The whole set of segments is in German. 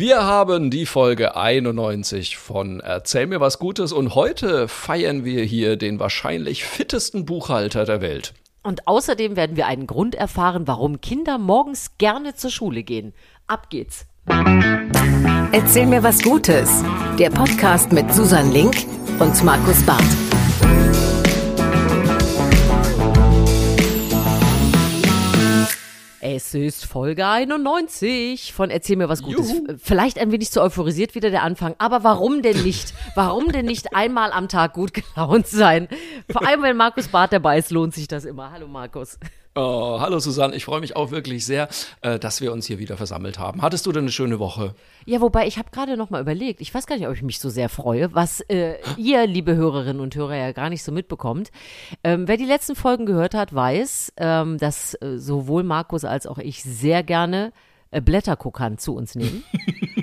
Wir haben die Folge 91 von Erzähl mir was Gutes und heute feiern wir hier den wahrscheinlich fittesten Buchhalter der Welt. Und außerdem werden wir einen Grund erfahren, warum Kinder morgens gerne zur Schule gehen. Ab geht's. Erzähl mir was Gutes. Der Podcast mit Susan Link und Markus Barth. Es ist Folge 91 von Erzähl mir was Gutes. Juhu. Vielleicht ein wenig zu euphorisiert wieder der Anfang, aber warum denn nicht? Warum denn nicht einmal am Tag gut gelaunt sein? Vor allem, wenn Markus Barth dabei ist, lohnt sich das immer. Hallo Markus. Oh, hallo Susanne, ich freue mich auch wirklich sehr, äh, dass wir uns hier wieder versammelt haben. Hattest du denn eine schöne Woche? Ja, wobei ich habe gerade noch mal überlegt, ich weiß gar nicht, ob ich mich so sehr freue, was äh, ihr, liebe Hörerinnen und Hörer, ja gar nicht so mitbekommt. Ähm, wer die letzten Folgen gehört hat, weiß, ähm, dass äh, sowohl Markus als auch ich sehr gerne äh, Blätterkuckern zu uns nehmen.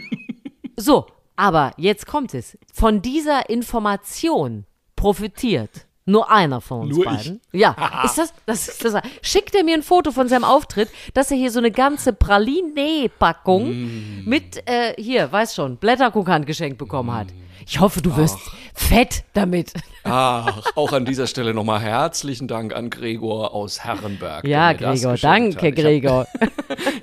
so, aber jetzt kommt es. Von dieser Information profitiert nur einer von uns Nur ich? beiden. Ja, ist das, das ist das. Schickt er mir ein Foto von seinem Auftritt, dass er hier so eine ganze Praline-Packung Mm. mit, äh, hier, weiß schon, Blätterkuckern geschenkt bekommen hat. Ich hoffe, du wirst fett damit. Ach, auch an dieser Stelle nochmal herzlichen Dank an Gregor aus Herrenberg. Ja, Gregor, danke, hat. Hab- Gregor.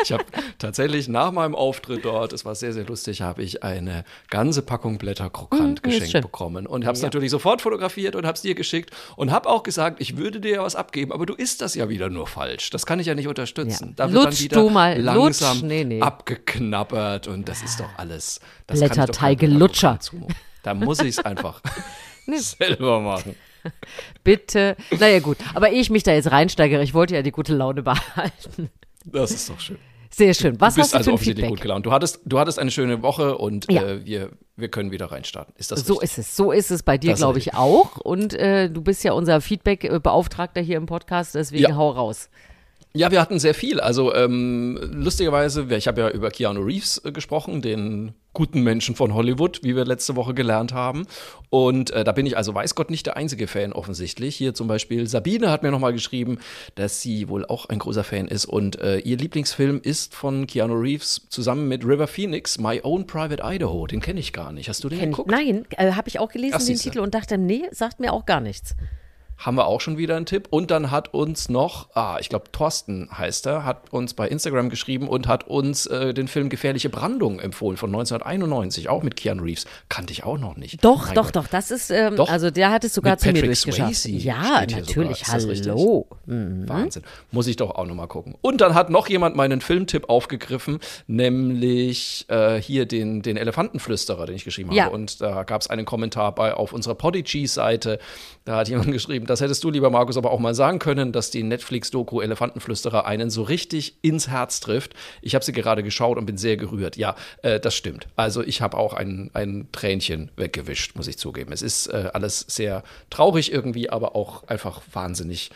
Ich habe tatsächlich nach meinem Auftritt dort, es war sehr, sehr lustig, habe ich eine ganze Packung Blätter krokant Mm, ist geschenkt bekommen und habe es natürlich sofort fotografiert und habe es dir geschickt und habe auch gesagt, ich würde dir ja was abgeben, aber du isst das ja wieder nur falsch. Das kann ich ja nicht unterstützen. Ja. Da wird dann Lutsch wieder du mal, langsam lutsch, nee, nee. abgeknabbert und das ist doch alles. Das kann ich Da muss ich es einfach selber machen. Bitte. Naja, gut. Aber ehe ich mich da jetzt reinsteigere, ich wollte ja die gute Laune behalten. Das ist doch schön. Sehr schön. Was du bist hast du also für ein offensichtlich gut Feedback? gelaunt. Du hattest, du hattest eine schöne Woche und Ja. äh, wir, wir können wieder reinstarten. Ist das So richtig? ist es. So ist es bei dir, glaube ich, auch. Und äh, du bist ja unser Feedback-Beauftragter hier im Podcast, deswegen Ja. hau raus. Ja, wir hatten sehr viel. Also ähm, lustigerweise, ich habe ja über Keanu Reeves äh, gesprochen, den guten Menschen von Hollywood, wie wir letzte Woche gelernt haben. Und äh, da bin ich also, weiß Gott, nicht der einzige Fan offensichtlich. Hier zum Beispiel Sabine hat mir nochmal geschrieben, dass sie wohl auch ein großer Fan ist. Und äh, ihr Lieblingsfilm ist von Keanu Reeves zusammen mit River Phoenix, My Own Private Idaho. Den kenne ich gar nicht. Hast du den ich, geguckt? nein, äh, habe ich auch gelesen, Ach, den. Titel, und dachte, nee, sagt mir auch gar nichts. Haben wir auch schon wieder einen Tipp. Und dann hat uns noch, ah, ich glaube, Thorsten heißt er, hat uns bei Instagram geschrieben und hat uns äh, den Film Gefährliche Brandung empfohlen von 1991, auch mit Keanu Reeves. Kannte ich auch noch nicht. Doch, Mein doch, Gott. doch, das ist, ähm, Doch? also der hat es sogar zu mir Patrick durchgeschafft. Swayze Ja, natürlich, hallo. Mhm. Wahnsinn. Muss ich doch auch noch mal gucken. Und dann hat noch jemand meinen Filmtipp aufgegriffen, nämlich äh, hier den, den Elefantenflüsterer, den ich geschrieben habe. Ja. Und da gab es einen Kommentar bei auf unserer Podigy-Seite. Da hat jemand geschrieben, das hättest du, lieber Markus, aber auch mal sagen können, dass die Netflix-Doku Elefantenflüsterer einen so richtig ins Herz trifft. Ich habe sie gerade geschaut und bin sehr gerührt. Ja, äh, das stimmt. Also ich habe auch ein, ein Tränchen weggewischt, muss ich zugeben. Es ist äh, alles sehr traurig irgendwie, aber auch einfach wahnsinnig,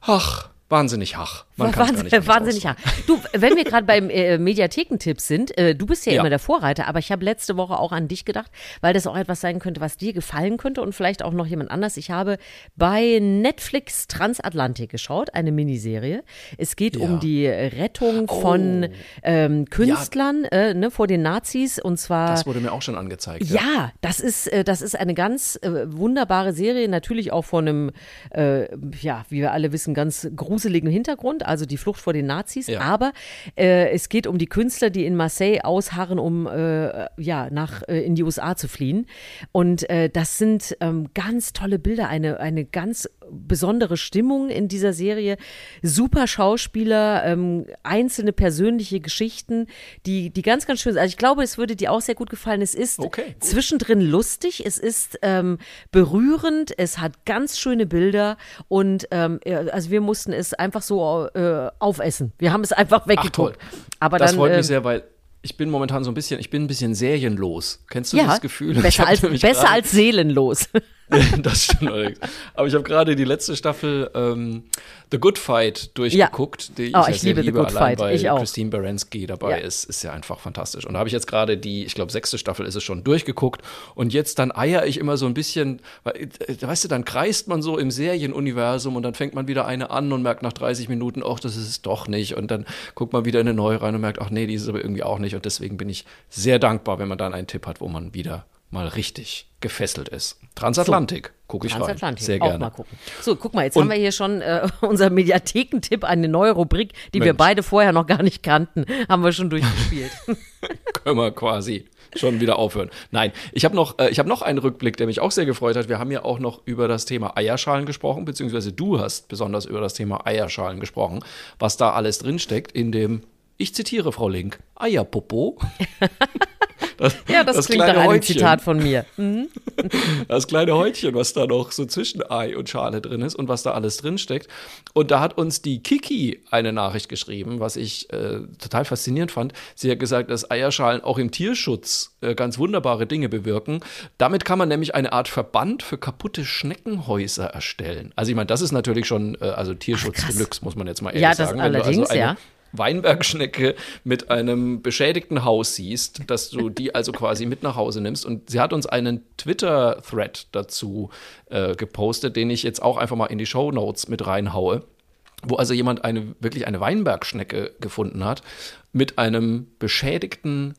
ach, wahnsinnig hach. Man kann's gar Wahnsinn, nicht anders wahnsinnig ja. Du, wenn wir gerade beim äh, Mediathekentipps sind, äh, du bist ja, Ja. immer der Vorreiter, aber ich habe letzte Woche auch an dich gedacht, weil das auch etwas sein könnte, was dir gefallen könnte und vielleicht auch noch jemand anders. Ich habe bei Netflix Transatlantik geschaut, eine Miniserie. Es geht Ja. um die Rettung von ähm, Künstlern äh, ne, vor den Nazis und zwar Das wurde mir auch schon angezeigt. ja, das ist, äh, das ist eine ganz äh, wunderbare Serie, natürlich auch von einem, äh, ja, wie wir alle wissen, ganz gruseligen Hintergrund, also die Flucht vor den Nazis. Ja. Aber äh, es geht um die Künstler, die in Marseille ausharren, um äh, ja, nach, äh, in die USA zu fliehen. Und äh, das sind ähm, ganz tolle Bilder, eine, eine ganz besondere Stimmung in dieser Serie. Super Schauspieler, ähm, einzelne persönliche Geschichten, die, die ganz, ganz schön sind. Also ich glaube, es würde dir auch sehr gut gefallen. Es ist Okay, zwischendrin lustig, es ist ähm, berührend, es hat ganz schöne Bilder und ähm, also wir mussten es einfach so äh, aufessen. Wir haben es einfach weggeguckt. Aber das dann, freut mich sehr, weil ich bin momentan so ein bisschen, ich bin ein bisschen serienlos. Kennst du ja, das Gefühl? Besser als, besser als seelenlos. das stimmt allerdings. Aber ich habe gerade die letzte Staffel ähm, The Good Fight durchgeguckt, die ich, Oh, ja ich sehr liebe The liebe, Good allein Fight. weil Ich auch. Christine Baranski dabei Ja. ist, ist ja einfach fantastisch. Und da habe ich jetzt gerade die, ich glaube, sechste Staffel ist es schon durchgeguckt. Und jetzt dann eier ich immer so ein bisschen, weil, äh, weißt du, dann kreist man so im Serienuniversum und dann fängt man wieder eine an und merkt nach 30 Minuten, ach, das ist es doch nicht. Und dann guckt man wieder in eine neue rein und merkt, ach nee, die ist es aber irgendwie auch nicht. Und deswegen bin ich sehr dankbar, wenn man dann einen Tipp hat, wo man wieder mal richtig gefesselt ist. Transatlantik, gucke ich rein. Transatlantik. Sehr Auch gerne. mal gucken. So, guck mal, jetzt Und- haben wir hier schon äh, unser Mediathekentipp, eine neue Rubrik, die wir Mensch. beide vorher noch gar nicht kannten, haben wir schon durchgespielt. können wir quasi schon wieder aufhören. Nein, ich habe noch, äh, ich hab noch einen Rückblick, der mich auch sehr gefreut hat. Wir haben ja auch noch über das Thema Eierschalen gesprochen, beziehungsweise du hast besonders über das Thema Eierschalen gesprochen, was da alles drinsteckt in dem, ich zitiere Frau Link, Eierpopo. Das, ja, das, klingt nach einem Häutchen. Zitat von mir. das kleine Häutchen, was da noch so zwischen Ei und Schale drin ist und was da alles drin steckt. Und da hat uns die Kiki eine Nachricht geschrieben, was ich äh, total faszinierend fand. Sie hat gesagt, dass Eierschalen auch im Tierschutz äh, ganz wunderbare Dinge bewirken. Damit kann man nämlich eine Art Verband für kaputte Schneckenhäuser erstellen. Also ich meine, das ist natürlich schon, äh, also Tierschutz krass. Deluxe, muss man jetzt mal ehrlich Ja, das sagen. Du allerdings, also eine ja. Weinbergschnecke mit einem beschädigten Haus siehst, dass du die also quasi mit nach Hause nimmst. Und sie hat uns einen Twitter-Thread dazu äh, gepostet, den ich jetzt auch einfach mal in die Show Notes mit reinhaue, wo also jemand eine wirklich eine Weinbergschnecke gefunden hat mit einem beschädigten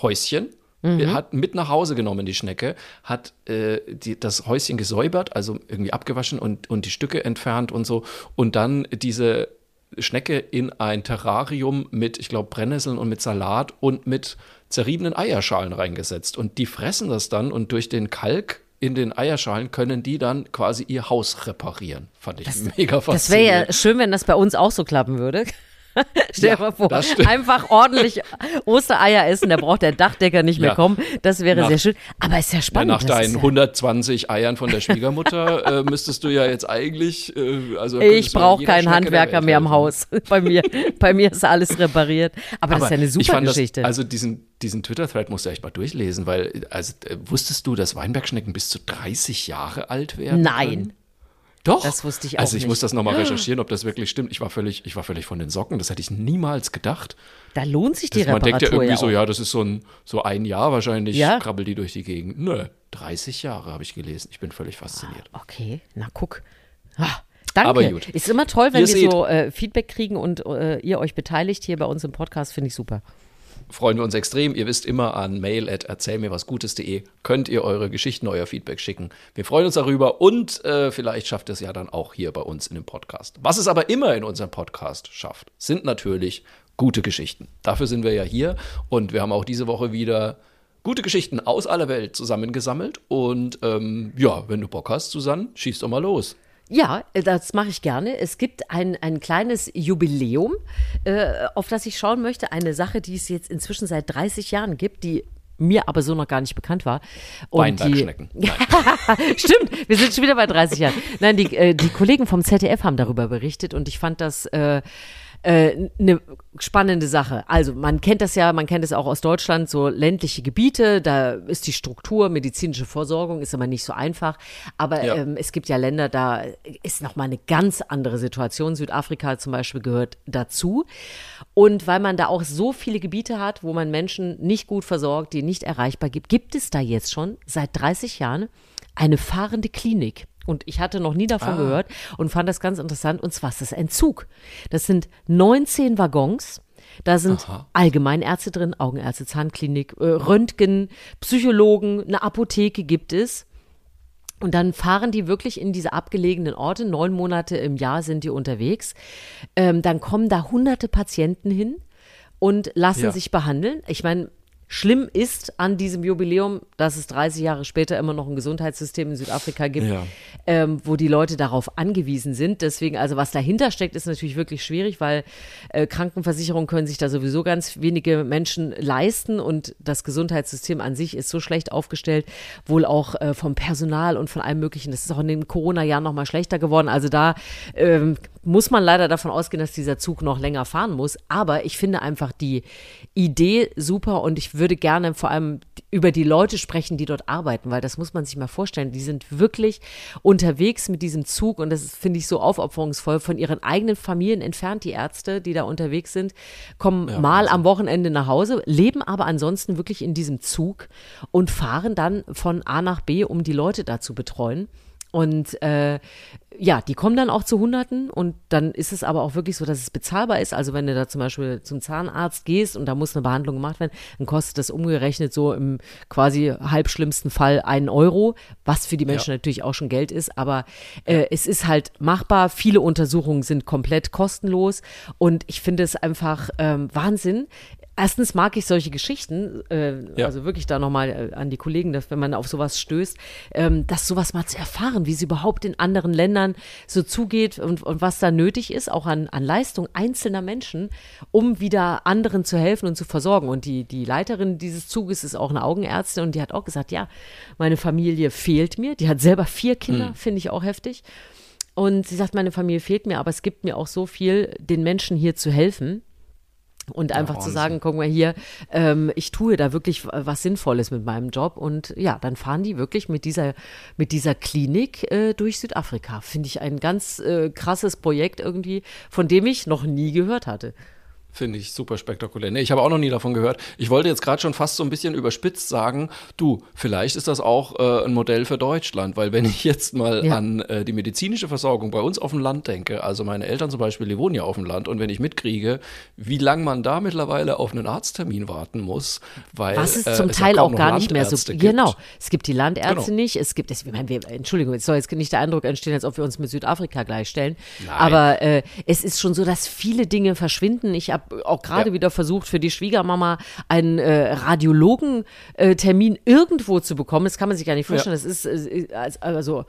Häuschen. Er hat mit nach Hause genommen die Schnecke, hat äh, die, das Häuschen gesäubert, also irgendwie abgewaschen und, und die Stücke entfernt und so. Und dann diese Schnecke in ein Terrarium mit, ich glaube, Brennnesseln und mit Salat und mit zerriebenen Eierschalen reingesetzt. Und die fressen das dann und durch den Kalk in den Eierschalen können die dann quasi ihr Haus reparieren. Fand ich mega faszinierend. Das wäre ja schön, wenn das bei uns auch so klappen würde. Stell Ja, dir mal vor, einfach ordentlich Ostereier essen, da braucht der Dachdecker nicht mehr Ja. kommen. Das wäre Nach- sehr schön. Aber ist ja Ja, spannend. nach deinen ja, 120 Eiern von der Schwiegermutter äh, müsstest du ja jetzt eigentlich. Äh, also ich brauche keinen Handwerker mehr im. Haus. Bei mir, bei mir ist alles repariert. Aber, das ist ja eine super Geschichte. Das, also diesen, diesen Twitter-Thread musst du echt mal durchlesen, weil also, äh, wusstest du, dass Weinbergschnecken bis zu 30 Jahre alt werden? Nein. Können? Doch. Das wusste ich auch Also ich nicht. muss das nochmal recherchieren, ob das wirklich stimmt. Ich war völlig, ich war völlig von den Socken. Das hätte ich niemals gedacht. da lohnt sich die Das, man denkt ja Reparatur irgendwie ja so, ja, das ist so ein, so ein Jahr wahrscheinlich, Ja. krabbelt die durch die Gegend. Nö, 30 Jahre habe ich gelesen. Ich bin völlig fasziniert. Okay, na guck. Ah, danke. Aber gut. Ist immer toll, wenn Ihr wir seht- so äh, Feedback kriegen und äh, ihr euch beteiligt hier bei uns im Podcast, finde ich super. Freuen wir uns extrem. Ihr wisst immer an mail at erzählmirwasgutes.de könnt ihr eure Geschichten, euer Feedback schicken. Wir freuen uns darüber und äh, vielleicht schafft es ja dann auch hier bei uns in dem Podcast. Was es aber immer in unserem Podcast schafft, sind natürlich gute Geschichten. Dafür sind wir ja hier und wir haben auch diese Woche wieder gute Geschichten aus aller Welt zusammengesammelt. Und ähm, ja, wenn du Bock hast, Susanne, schieß doch mal los. Ja, äh, das mache ich gerne. Es gibt ein, ein kleines Jubiläum, äh, auf das ich schauen möchte. Eine Sache, die es jetzt inzwischen seit 30 Jahren gibt, die mir aber so noch gar nicht bekannt war. Und die. Stimmt, wir sind schon wieder bei 30 Jahren. Nein, die, äh, die Kollegen vom ZDF haben darüber berichtet und ich fand das äh, äh, eine spannende Sache. Also man kennt das ja, man kennt es auch aus Deutschland, so ländliche Gebiete, da ist die Struktur, medizinische Versorgung ist aber nicht so einfach. Aber Ja. ähm, es gibt ja Länder, da ist nochmal eine ganz andere Situation. Südafrika zum Beispiel gehört dazu. Und weil man da auch so viele Gebiete hat, wo man Menschen nicht gut versorgt, die nicht erreichbar gibt, gibt es da jetzt schon seit 30 Jahren eine fahrende Klinik. Und ich hatte noch nie davon gehört und fand das ganz interessant. Und zwar ist das ein Zug. Das sind 19 Waggons. Da sind Allgemeinärzte drin, Augenärzte, Zahnklinik, äh, Röntgen, Psychologen, eine Apotheke gibt es. Und dann fahren die wirklich in diese abgelegenen Orte. Neun Monate im Jahr sind die unterwegs. Ähm, dann kommen da hunderte Patienten hin und lassen Ja. sich behandeln. Ich meine, schlimm ist an diesem Jubiläum, dass es 30 Jahre später immer noch ein Gesundheitssystem in Südafrika gibt, Ja. ähm, wo die Leute darauf angewiesen sind. Deswegen, also was dahinter steckt, ist natürlich wirklich schwierig, weil äh, Krankenversicherungen können sich da sowieso ganz wenige Menschen leisten und das Gesundheitssystem an sich ist so schlecht aufgestellt, wohl auch äh, vom Personal und von allem Möglichen. Das ist auch in den Corona-Jahren nochmal schlechter geworden. Also da ähm, muss man leider davon ausgehen, dass dieser Zug noch länger fahren muss. Aber ich finde einfach die Idee super und ich würde gerne vor allem über die Leute sprechen, die dort arbeiten, weil das muss man sich mal vorstellen. Die sind wirklich unterwegs mit diesem Zug und das finde ich so aufopferungsvoll von ihren eigenen Familien entfernt, die Ärzte, die da unterwegs sind, kommen ja, mal am Wochenende nach Hause, leben aber ansonsten wirklich in diesem Zug und fahren dann von A nach B, um die Leute da zu betreuen. Und äh, ja, die kommen dann auch zu Hunderten und dann ist es aber auch wirklich so, dass es bezahlbar ist. Also wenn du da zum Beispiel zum Zahnarzt gehst und da muss eine Behandlung gemacht werden, dann kostet das umgerechnet so im quasi halbschlimmsten Fall einen Euro, was für die Menschen ja. natürlich auch schon Geld ist. Aber äh, es ist halt machbar. Viele Untersuchungen sind komplett kostenlos und ich finde es einfach ähm, Wahnsinn, Erstens mag ich solche Geschichten, äh, ja. also wirklich da nochmal äh, an die Kollegen, dass wenn man auf sowas stößt, ähm, dass sowas mal zu erfahren, wie es überhaupt in anderen Ländern so zugeht und, und was da nötig ist, auch an, an Leistung einzelner Menschen, um wieder anderen zu helfen und zu versorgen. Und die, die Leiterin dieses Zuges ist auch eine Augenärztin und die hat auch gesagt, ja, meine Familie fehlt mir. Die hat selber vier Kinder, mhm. finde ich auch heftig. Und sie sagt, meine Familie fehlt mir, aber es gibt mir auch so viel, den Menschen hier zu helfen. Und einfach ja, zu sagen, guck mal hier, ähm, ich tue da wirklich was Sinnvolles mit meinem Job. Und ja, dann fahren die wirklich mit dieser, mit dieser Klinik äh, durch Südafrika. Finde ich ein ganz äh, krasses Projekt irgendwie, von dem ich noch nie gehört hatte. Finde ich super spektakulär. Nee, ich habe auch noch nie davon gehört. Ich wollte jetzt gerade schon fast so ein bisschen überspitzt sagen, du, vielleicht ist das auch äh, ein Modell für Deutschland, weil wenn ich jetzt mal ja. an äh, die medizinische Versorgung bei uns auf dem Land denke, also meine Eltern zum Beispiel, die wohnen ja auf dem Land und wenn ich mitkriege, wie lange man da mittlerweile auf einen Arzttermin warten muss, weil Was es äh, zum es Teil auch gar nicht mehr so gibt. Genau, es gibt die Landärzte genau. nicht, es gibt, es, ich meine, wir, Entschuldigung, es soll jetzt nicht der Eindruck entstehen, als ob wir uns mit Südafrika gleichstellen, Nein. aber äh, es ist schon so, dass viele Dinge verschwinden. Ich habe auch gerade ja. wieder versucht, für die Schwiegermama einen äh, Radiologentermin äh, irgendwo zu bekommen. Das kann man sich gar nicht vorstellen. Ja. Das ist, äh, also,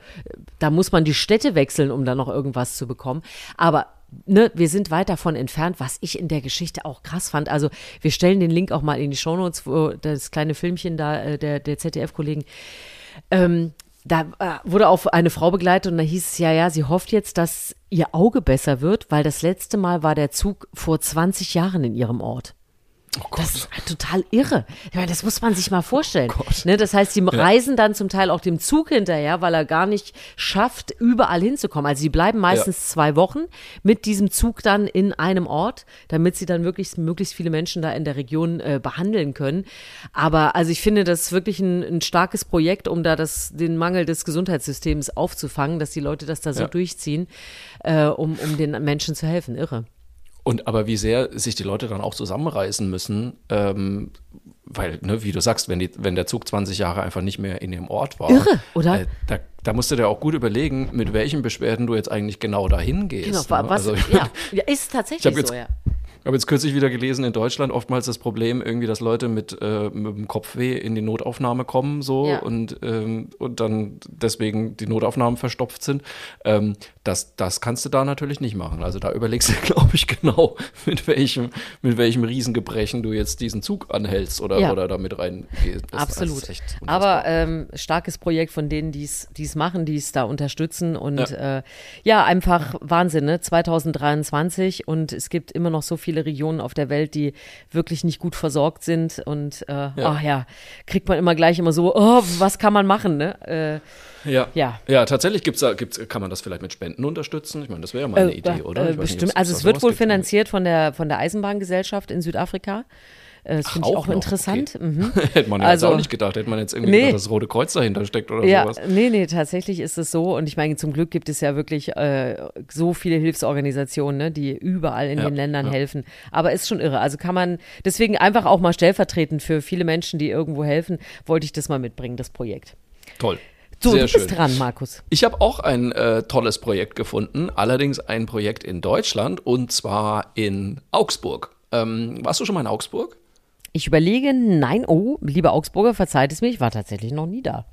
da muss man die Städte wechseln, um da noch irgendwas zu bekommen. Aber Ne, wir sind weit davon entfernt, was ich in der Geschichte auch krass fand. Also wir stellen den Link auch mal in die Shownotes, wo das kleine Filmchen da äh, der, der ZDF-Kollegen. Ähm, da äh, wurde auch eine Frau begleitet und da hieß es ja, ja, sie hofft jetzt, dass ihr Auge besser wird, weil das letzte Mal war der Zug vor 20 Jahren in ihrem Ort. Oh das ist halt total irre. Ich meine, das muss man sich mal vorstellen. Oh ne, das heißt, sie ja. reisen dann zum Teil auch dem Zug hinterher, weil er gar nicht schafft, überall hinzukommen. Also sie bleiben meistens ja. zwei Wochen mit diesem Zug dann in einem Ort, damit sie dann wirklich möglichst viele Menschen da in der Region äh, behandeln können. Aber also ich finde, das ist wirklich ein, ein starkes Projekt, um da das, den Mangel des Gesundheitssystems aufzufangen, dass die Leute das da so ja. durchziehen, äh, um, um den Menschen zu helfen. Irre. Und aber wie sehr sich die Leute dann auch zusammenreißen müssen, ähm, weil, ne, wie du sagst, wenn, die, wenn der Zug 20 Jahre einfach nicht mehr in dem Ort war, Irre, oder? Äh, da, da musst du dir auch gut überlegen, mit welchen Beschwerden du jetzt eigentlich genau dahin gehst. Genau, ne? was, also, ja, ist tatsächlich so, ja. Ich habe jetzt kürzlich wieder gelesen, in Deutschland oftmals das Problem irgendwie, dass Leute mit, äh, mit dem Kopfweh in die Notaufnahme kommen so ja. und, ähm, und dann deswegen die Notaufnahmen verstopft sind. Ähm, das, das kannst du da natürlich nicht machen. Also da überlegst du, glaube ich, genau, mit welchem, mit welchem Riesengebrechen du jetzt diesen Zug anhältst oder, ja. oder damit reingehst. Absolut. Aber ähm, starkes Projekt von denen, die es machen, die es da unterstützen und ja. Äh, ja, einfach Wahnsinn, ne? 2023 und es gibt immer noch so viele viele Regionen auf der Welt, die wirklich nicht gut versorgt sind. Und äh, ja. ach ja, kriegt man immer gleich immer so, oh, was kann man machen, ne? Äh, ja. ja. Ja, tatsächlich gibt's da, gibt's, kann man das vielleicht mit Spenden unterstützen. Ich meine, das wäre ja mal eine äh, Idee, oder? Äh, bestimmt. Nicht, also es wird wohl finanziert von der, von der Eisenbahngesellschaft in Südafrika. Äh, das finde ich auch noch? interessant. Okay. Mhm. Hätte man also, jetzt auch nicht gedacht. Hätte man jetzt irgendwie nee. gedacht, das Rote Kreuz dahinter steckt oder ja, sowas. Nee, nee, tatsächlich ist es so. Und ich meine, zum Glück gibt es ja wirklich äh, so viele Hilfsorganisationen, ne, die überall in ja, den Ländern ja. helfen. Aber ist schon irre. Also kann man deswegen einfach auch mal stellvertretend für viele Menschen, die irgendwo helfen, wollte ich das mal mitbringen, das Projekt. Toll. So, Sehr du bist schön. dran, Markus. Ich habe auch ein äh, tolles Projekt gefunden, allerdings ein Projekt in Deutschland und zwar in Augsburg. Ähm, warst du schon mal in Augsburg? Ich überlege, nein, oh, lieber Augsburger, verzeiht es mir, ich war tatsächlich noch nie da.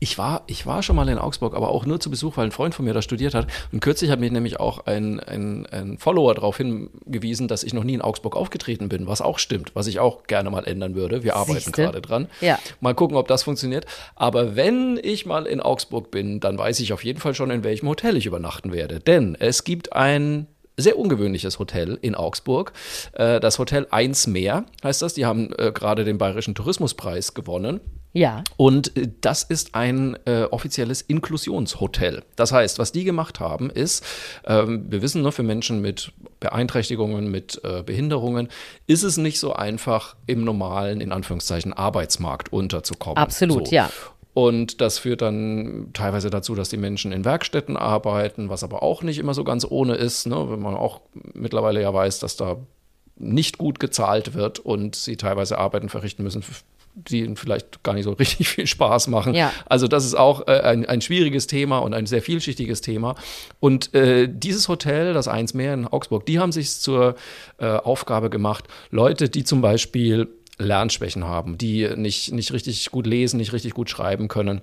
Ich war, ich war schon mal in Augsburg, aber auch nur zu Besuch, weil ein Freund von mir da studiert hat. Und kürzlich hat mich nämlich auch ein, ein, ein Follower darauf hingewiesen, dass ich noch nie in Augsburg aufgetreten bin, was auch stimmt, was ich auch gerne mal ändern würde. Wir arbeiten Siehste? gerade dran. Ja. Mal gucken, ob das funktioniert. Aber wenn ich mal in Augsburg bin, dann weiß ich auf jeden Fall schon, in welchem Hotel ich übernachten werde. Denn es gibt ein sehr ungewöhnliches Hotel in Augsburg. Äh, das Hotel 1 Meer heißt das. Die haben äh, gerade den Bayerischen Tourismuspreis gewonnen. Ja. Und äh, das ist ein äh, offizielles Inklusionshotel. Das heißt, was die gemacht haben, ist, ähm, wir wissen, ne, für Menschen mit Beeinträchtigungen, mit äh, Behinderungen, ist es nicht so einfach, im normalen, in Anführungszeichen, Arbeitsmarkt unterzukommen. Absolut, so. ja. Und das führt dann teilweise dazu, dass die Menschen in Werkstätten arbeiten, was aber auch nicht immer so ganz ohne ist, ne? wenn man auch mittlerweile ja weiß, dass da nicht gut gezahlt wird und sie teilweise Arbeiten verrichten müssen, die ihnen vielleicht gar nicht so richtig viel Spaß machen. Ja. Also das ist auch äh, ein, ein schwieriges Thema und ein sehr vielschichtiges Thema. Und äh, dieses Hotel, das Eins Meer in Augsburg, die haben sich zur äh, Aufgabe gemacht, Leute, die zum Beispiel Lernschwächen haben, die nicht, nicht richtig gut lesen, nicht richtig gut schreiben können,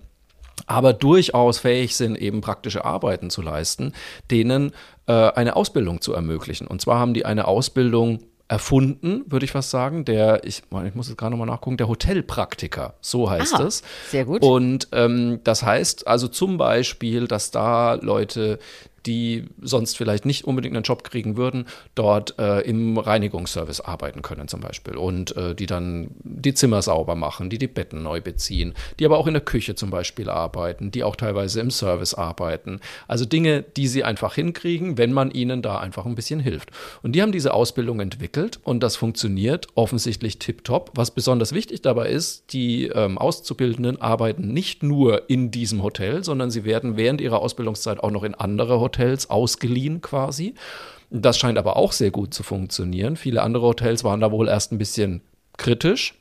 aber durchaus fähig sind, eben praktische Arbeiten zu leisten, denen äh, eine Ausbildung zu ermöglichen. Und zwar haben die eine Ausbildung erfunden, würde ich fast sagen. Der, ich, ich muss jetzt gerade nochmal nachgucken, der Hotelpraktiker, so heißt Ah, es. sehr gut. Und ähm, das heißt also zum Beispiel, dass da Leute, die sonst vielleicht nicht unbedingt einen Job kriegen würden, dort äh, im Reinigungsservice arbeiten können zum Beispiel und äh, die dann die Zimmer sauber machen, die die Betten neu beziehen, die aber auch in der Küche zum Beispiel arbeiten, die auch teilweise im Service arbeiten. Also Dinge, die sie einfach hinkriegen, wenn man ihnen da einfach ein bisschen hilft. Und die haben diese Ausbildung entwickelt und das funktioniert offensichtlich tiptop. Was besonders wichtig dabei ist, die ähm, Auszubildenden arbeiten nicht nur in diesem Hotel, sondern sie werden während ihrer Ausbildungszeit auch noch in andere Hotels ausgeliehen quasi. Das scheint aber auch sehr gut zu funktionieren. Viele andere Hotels waren da wohl erst ein bisschen kritisch,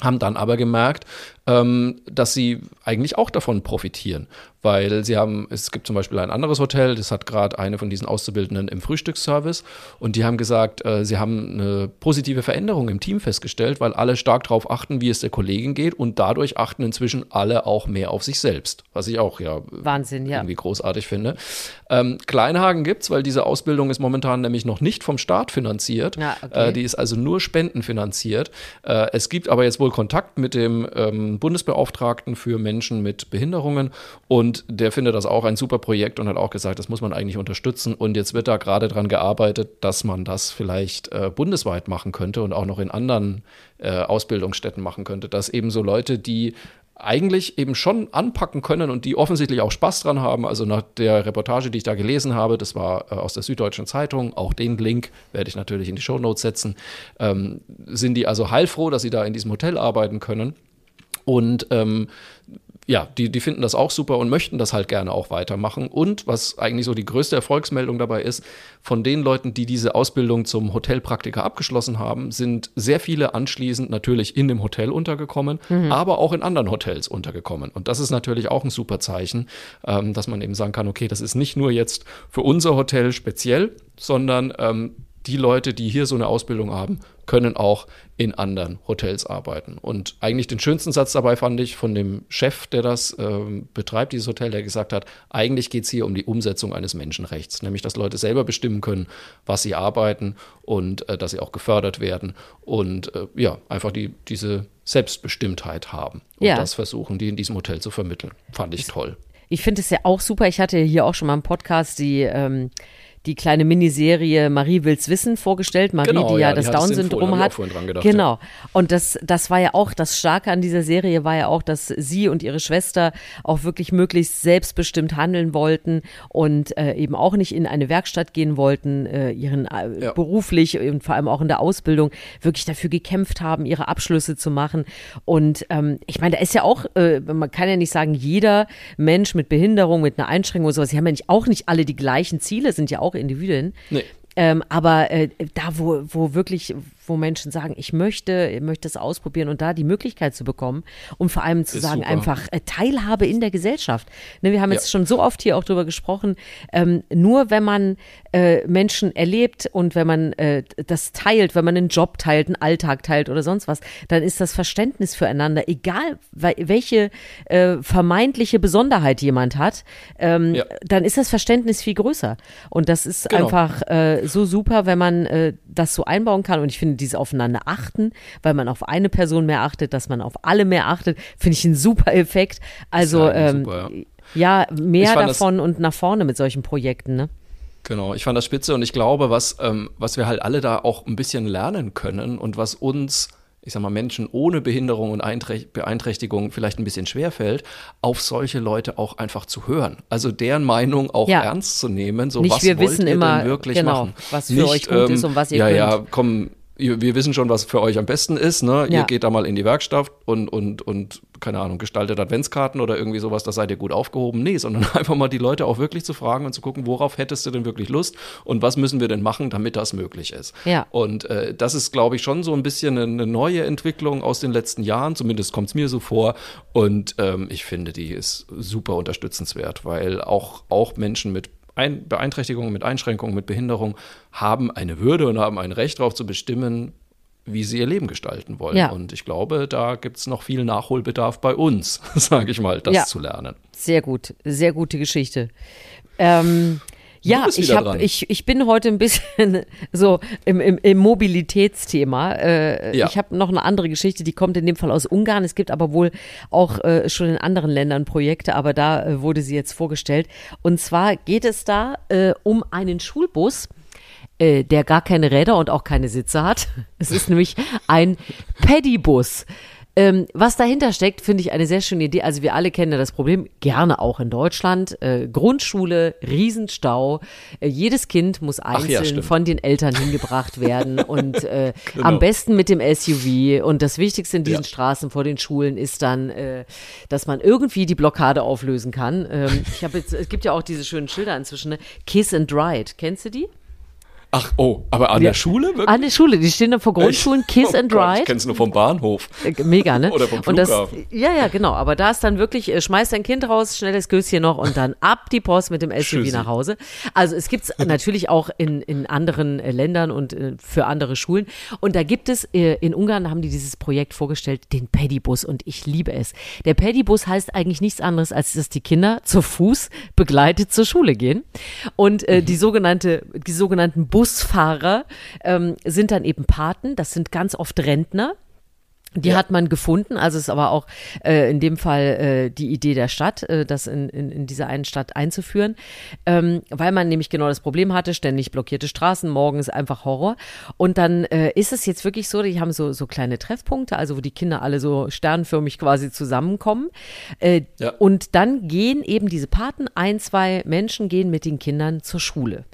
haben dann aber gemerkt, ähm, dass sie eigentlich auch davon profitieren, weil sie haben, es gibt zum Beispiel ein anderes Hotel, das hat gerade eine von diesen Auszubildenden im Frühstücksservice und die haben gesagt, äh, sie haben eine positive Veränderung im Team festgestellt, weil alle stark darauf achten, wie es der Kollegin geht und dadurch achten inzwischen alle auch mehr auf sich selbst, was ich auch ja Wahnsinn, ja. irgendwie großartig finde. Ähm, Kleinhagen gibt's, weil diese Ausbildung ist momentan nämlich noch nicht vom Staat finanziert. Ja, okay. äh, die ist also nur spendenfinanziert. Äh, es gibt aber jetzt wohl Kontakt mit dem ähm, Bundesbeauftragten für Menschen mit Behinderungen und der findet das auch ein super Projekt und hat auch gesagt, das muss man eigentlich unterstützen. Und jetzt wird da gerade dran gearbeitet, dass man das vielleicht äh, bundesweit machen könnte und auch noch in anderen äh, Ausbildungsstätten machen könnte, dass eben so Leute, die eigentlich eben schon anpacken können und die offensichtlich auch Spaß dran haben. Also nach der Reportage, die ich da gelesen habe, das war äh, aus der Süddeutschen Zeitung, auch den Link werde ich natürlich in die Shownotes setzen, ähm, sind die also heilfroh, dass sie da in diesem Hotel arbeiten können. Und ähm, ja, die, die finden das auch super und möchten das halt gerne auch weitermachen. Und was eigentlich so die größte Erfolgsmeldung dabei ist, von den Leuten, die diese Ausbildung zum Hotelpraktiker abgeschlossen haben, sind sehr viele anschließend natürlich in dem Hotel untergekommen, aber auch in anderen Hotels untergekommen. Und das ist natürlich auch ein super Zeichen, ähm, dass man eben sagen kann, okay, das ist nicht nur jetzt für unser Hotel speziell, sondern ähm, die Leute, die hier so eine Ausbildung haben, können auch in anderen Hotels arbeiten. Und eigentlich den schönsten Satz dabei fand ich von dem Chef, der das ähm, betreibt, dieses Hotel, der gesagt hat, eigentlich geht es hier um die Umsetzung eines Menschenrechts, nämlich dass Leute selber bestimmen können, was sie arbeiten und äh, dass sie auch gefördert werden und äh, ja, einfach die, diese Selbstbestimmtheit haben. Und Ja. das versuchen die in diesem Hotel zu vermitteln. Fand ich toll. Ich finde es ja auch super. Ich hatte hier auch schon mal im Podcast die, ähm, die kleine Miniserie Marie will's wissen vorgestellt. Marie, Genau, die ja, ja, das Down-Syndrom hat. auch vorhin dran gedacht, genau. Und das, das war ja auch das Starke an dieser Serie war ja auch, dass sie und ihre Schwester auch wirklich möglichst selbstbestimmt handeln wollten und äh, eben auch nicht in eine Werkstatt gehen wollten, äh, ihren äh, Ja. beruflich und vor allem auch in der Ausbildung wirklich dafür gekämpft haben, ihre Abschlüsse zu machen. Und ähm, ich meine, da ist ja auch, äh, man kann ja nicht sagen, jeder Mensch mit Behinderung, mit einer Einschränkung oder sowas, die haben ja nicht, auch nicht alle die gleichen Ziele, sind ja auch Individuen. Nee. Ähm, aber äh, da, wo, wo wirklich, wo Menschen sagen, ich möchte, ich möchte es ausprobieren und da die Möglichkeit zu bekommen und vor allem zu Ist sagen, super. einfach äh, Teilhabe in der Gesellschaft. Ne, wir haben Ja. jetzt schon so oft hier auch drüber gesprochen, ähm, nur wenn man äh, Menschen erlebt und wenn man äh, das teilt, wenn man einen Job teilt, einen Alltag teilt oder sonst was, dann ist das Verständnis füreinander, egal we- welche äh, vermeintliche Besonderheit jemand hat, ähm, Ja. dann ist das Verständnis viel größer. Und das ist Genau. einfach äh, so super, wenn man äh, das so einbauen kann. Und ich finde, dieses Aufeinander achten, weil man auf eine Person mehr achtet, dass man auf alle mehr achtet, finde ich ein super Effekt. Also ja ähm, super, ja. Mehr davon und nach vorne mit solchen Projekten. Ne? Genau, ich fand das spitze und ich glaube, was, ähm, was wir halt alle da auch ein bisschen lernen können und was uns ich sag mal, Menschen ohne Behinderung und Beeinträchtigung vielleicht ein bisschen schwerfällt, auf solche Leute auch einfach zu hören. Also deren Meinung auch ja. ernst zu nehmen. So, Nicht was wir wollt wissen ihr immer, wirklich genau, machen? was für Nicht, euch gut ähm, ist und was ihr ja, könnt. Ja, komm, wir wissen schon, was für euch am besten ist. Ne? Ja. Ihr geht da mal in die Werkstatt und, und, und, keine Ahnung, gestaltet Adventskarten oder irgendwie sowas, da seid ihr gut aufgehoben. Nee, sondern einfach mal die Leute auch wirklich zu fragen und zu gucken, worauf hättest du denn wirklich Lust und was müssen wir denn machen, damit das möglich ist. Ja. Und äh, das ist, glaube ich, schon so ein bisschen eine neue Entwicklung aus den letzten Jahren, zumindest kommt es mir so vor. Und ähm, ich finde, die ist super unterstützenswert, weil auch, auch Menschen mit ein Beeinträchtigungen, mit Einschränkungen, mit Behinderung haben eine Würde und haben ein Recht darauf zu bestimmen, wie sie ihr Leben gestalten wollen. Ja. Und ich glaube, da gibt es noch viel Nachholbedarf bei uns, sage ich mal, das Ja. zu lernen. Sehr gut, sehr gute Geschichte. Ähm, ja, ich, hab, dran. ich, ich bin heute ein bisschen so im, im, im Mobilitätsthema. Äh, Ja. Ich habe noch eine andere Geschichte, die kommt in dem Fall aus Ungarn. Es gibt aber wohl auch äh, schon in anderen Ländern Projekte, aber da äh, wurde sie jetzt vorgestellt. Und zwar geht es da äh, um einen Schulbus, äh, der gar keine Räder und auch keine Sitze hat. Es ist nämlich ein Paddy-Bus. Ähm, was dahinter steckt, finde ich eine sehr schöne Idee. Also wir alle kennen ja das Problem, gerne auch in Deutschland. Äh, Grundschule, Riesenstau. Äh, jedes Kind muss ja, einzeln stimmt. von den Eltern hingebracht werden und äh, Genau. am besten mit dem SUV. Und das Wichtigste in diesen Ja. Straßen vor den Schulen ist dann, äh, dass man irgendwie die Blockade auflösen kann. Ähm, ich habe jetzt, es gibt ja auch diese schönen Schilder inzwischen, ne? Kiss and Ride. Kennst du die? Ach, oh, aber an Ja. der Schule wirklich? An der Schule, die stehen dann vor Grundschulen, Kiss oh and Gott, Ride. Ich kenn's nur vom Bahnhof. Äh, Mega, ne? Oder vom Und das, Flughafen. ja, ja, genau. Aber da ist dann wirklich, äh, schmeißt dein Kind raus, schnelles Göschen noch und dann ab die Post mit dem SUV Tschüssi. nach Hause. Also es gibt's natürlich auch in, in anderen äh, Ländern und für andere Schulen. Und da gibt es, in Ungarn haben die dieses Projekt vorgestellt, den Paddy-Bus und ich liebe es. Der Paddy-Bus heißt eigentlich nichts anderes, als dass die Kinder zu Fuß begleitet zur Schule gehen. Und äh, die sogenannte, die sogenannten Busfahrer ähm, sind dann eben Paten. Das sind ganz oft Rentner. Die Ja. hat man gefunden, also ist aber auch äh, in dem Fall äh, die Idee der Stadt, äh, das in, in, in dieser einen Stadt einzuführen, ähm, weil man nämlich genau das Problem hatte, ständig blockierte Straßen, morgens einfach Horror. Und dann äh, ist es jetzt wirklich so, die haben so, so kleine Treffpunkte, also wo die Kinder alle so sternförmig quasi zusammenkommen. Äh, Ja. Und dann gehen eben diese Paten, ein, zwei Menschen gehen mit den Kindern zur Schule.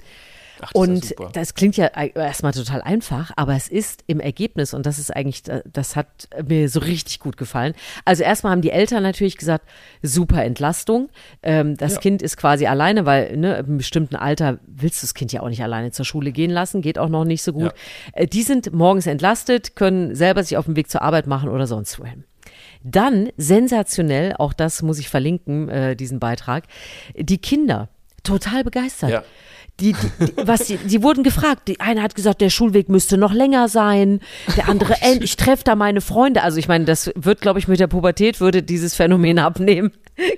Ach, das ja Und super. das klingt ja erstmal total einfach, aber es ist im Ergebnis, und das ist eigentlich, das hat mir so richtig gut gefallen. Also erstmal haben die Eltern natürlich gesagt, super Entlastung. Ähm, das Ja. Kind ist quasi alleine, weil ne, im bestimmten Alter willst du das Kind ja auch nicht alleine zur Schule gehen lassen, geht auch noch nicht so gut. Äh, die sind morgens entlastet, können selber sich auf den Weg zur Arbeit machen oder sonst wohin. Dann sensationell, auch das muss ich verlinken, äh, diesen Beitrag, die Kinder total begeistert. Ja. Die, die, was die, die wurden gefragt. Die eine hat gesagt, der Schulweg müsste noch länger sein. Der andere, Oh, ich treffe da meine Freunde. Also ich meine, das wird, glaube ich, mit der Pubertät würde dieses Phänomen abnehmen.